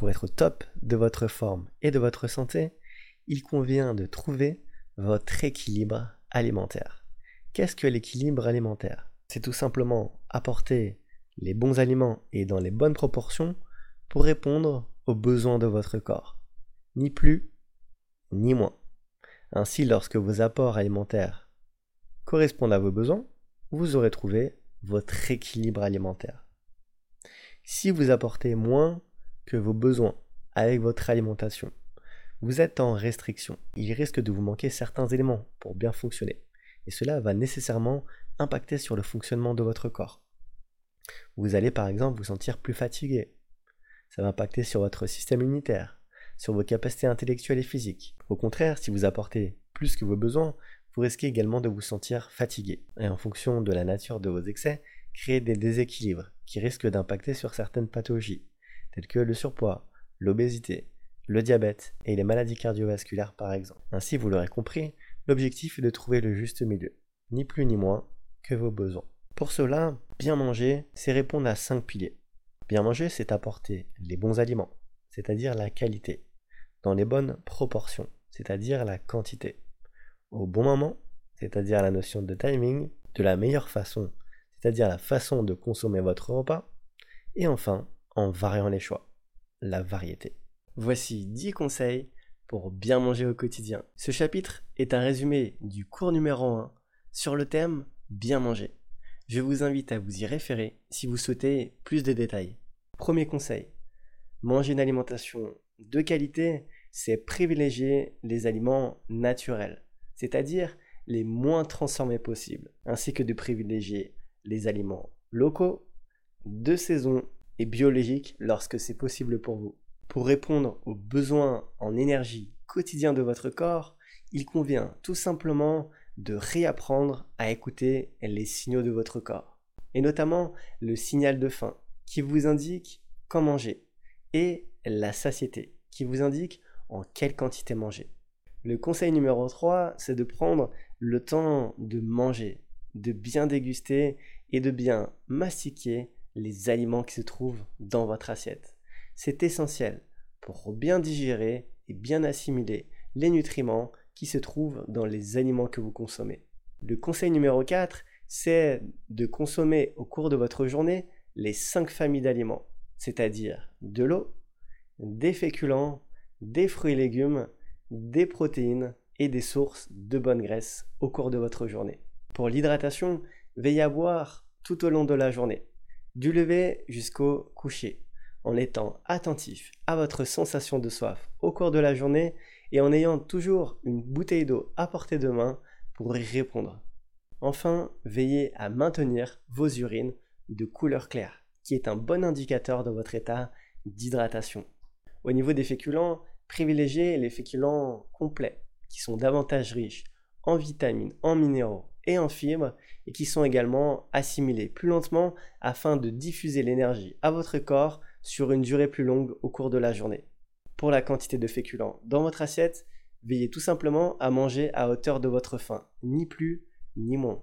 Pour être au top de votre forme et de votre santé, il convient de trouver votre équilibre alimentaire. Qu'est-ce que l'équilibre alimentaire? C'est tout simplement apporter les bons aliments et dans les bonnes proportions pour répondre aux besoins de votre corps. Ni plus, ni moins. Ainsi, lorsque vos apports alimentaires correspondent à vos besoins, vous aurez trouvé votre équilibre alimentaire. Si vous apportez moins vos besoins avec votre alimentation, vous êtes en restriction. Il risque de vous manquer certains éléments pour bien fonctionner. Et cela va nécessairement impacter sur le fonctionnement de votre corps. Vous allez par exemple vous sentir plus fatigué. Ça va impacter sur votre système immunitaire, sur vos capacités intellectuelles et physiques. Au contraire, si vous apportez plus que vos besoins, vous risquez également de vous sentir fatigué. Et en fonction de la nature de vos excès, créer des déséquilibres qui risquent d'impacter sur certaines pathologies, telles que le surpoids, l'obésité, le diabète et les maladies cardiovasculaires par exemple. Ainsi, vous l'aurez compris, l'objectif est de trouver le juste milieu, ni plus ni moins que vos besoins. Pour cela, bien manger, c'est répondre à cinq piliers. Bien manger, c'est apporter les bons aliments, c'est-à-dire la qualité, dans les bonnes proportions, c'est-à-dire la quantité, au bon moment, c'est-à-dire la notion de timing, de la meilleure façon, c'est-à-dire la façon de consommer votre repas, et enfin, en variant les choix, la variété. Voici 10 conseils pour bien manger au quotidien. Ce chapitre est un résumé du cours numéro 1 sur le thème bien manger. Je vous invite à vous y référer si vous souhaitez plus de détails. Premier conseil, manger une alimentation de qualité, c'est privilégier les aliments naturels, c'est-à-dire les moins transformés possibles, ainsi que de privilégier les aliments locaux, de saison et biologiques lorsque c'est possible pour vous. Pour répondre aux besoins en énergie quotidiens de votre corps, il convient tout simplement de réapprendre à écouter les signaux de votre corps, et notamment le signal de faim qui vous indique quand manger, et la satiété qui vous indique en quelle quantité manger. Le conseil numéro 3, c'est de prendre le temps de manger, de bien déguster et de bien mastiquer les aliments qui se trouvent dans votre assiette. C'est essentiel pour bien digérer et bien assimiler les nutriments qui se trouvent dans les aliments que vous consommez. Le conseil numéro 4, c'est de consommer au cours de votre journée les 5 familles d'aliments, c'est-à-dire de l'eau, des féculents, des fruits et légumes, des protéines et des sources de bonne graisse au cours de votre journée. Pour l'hydratation, veillez à boire tout au long de la journée, du lever jusqu'au coucher en étant attentif à votre sensation de soif au cours de la journée et en ayant toujours une bouteille d'eau à portée de main pour y répondre. Enfin, veillez à maintenir vos urines de couleur claire, qui est un bon indicateur de votre état d'hydratation. Au niveau des féculents, privilégiez les féculents complets, qui sont davantage riches en vitamines, en minéraux et en fibres, et qui sont également assimilés plus lentement afin de diffuser l'énergie à votre corps sur une durée plus longue au cours de la journée. Pour la quantité de féculents dans votre assiette, veillez tout simplement à manger à hauteur de votre faim, ni plus ni moins.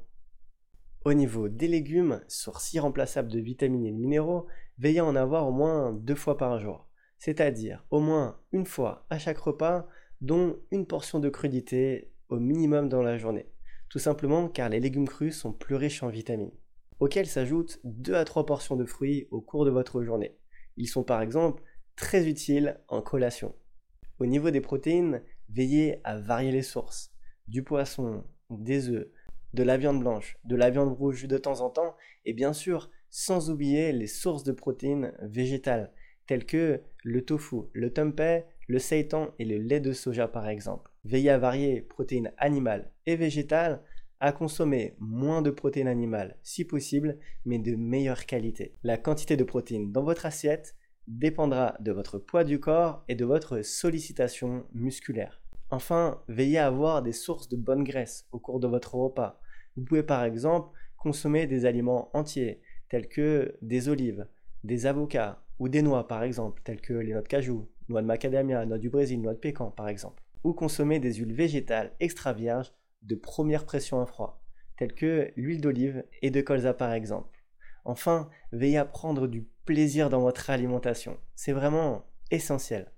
Au niveau des légumes, source irremplaçable de vitamines et de minéraux, veillez en avoir au moins deux fois par jour, c'est-à-dire au moins une fois à chaque repas, dont une portion de crudité au minimum dans la journée, tout simplement car les légumes crus sont plus riches en vitamines, auxquels s'ajoutent 2 à 3 portions de fruits au cours de votre journée. Ils sont par exemple très utiles en collation. Au niveau des protéines, veillez à varier les sources. Du poisson, des œufs, de la viande blanche, de la viande rouge de temps en temps, et bien sûr, sans oublier les sources de protéines végétales, telles que le tofu, le tempeh, le seitan et le lait de soja par exemple. Veillez à varier protéines animales et végétales, à consommer moins de protéines animales si possible, mais de meilleure qualité. La quantité de protéines dans votre assiette dépendra de votre poids du corps et de votre sollicitation musculaire. Enfin, veillez à avoir des sources de bonne graisse au cours de votre repas. Vous pouvez par exemple consommer des aliments entiers, tels que des olives, des avocats ou des noix par exemple, telles que les noix de cajou, noix de macadamia, noix du Brésil, noix de pécan par exemple. Ou consommer des huiles végétales extra vierges de première pression à froid, telles que l'huile d'olive et de colza par exemple. Enfin, veillez à prendre du plaisir dans votre alimentation. C'est vraiment essentiel.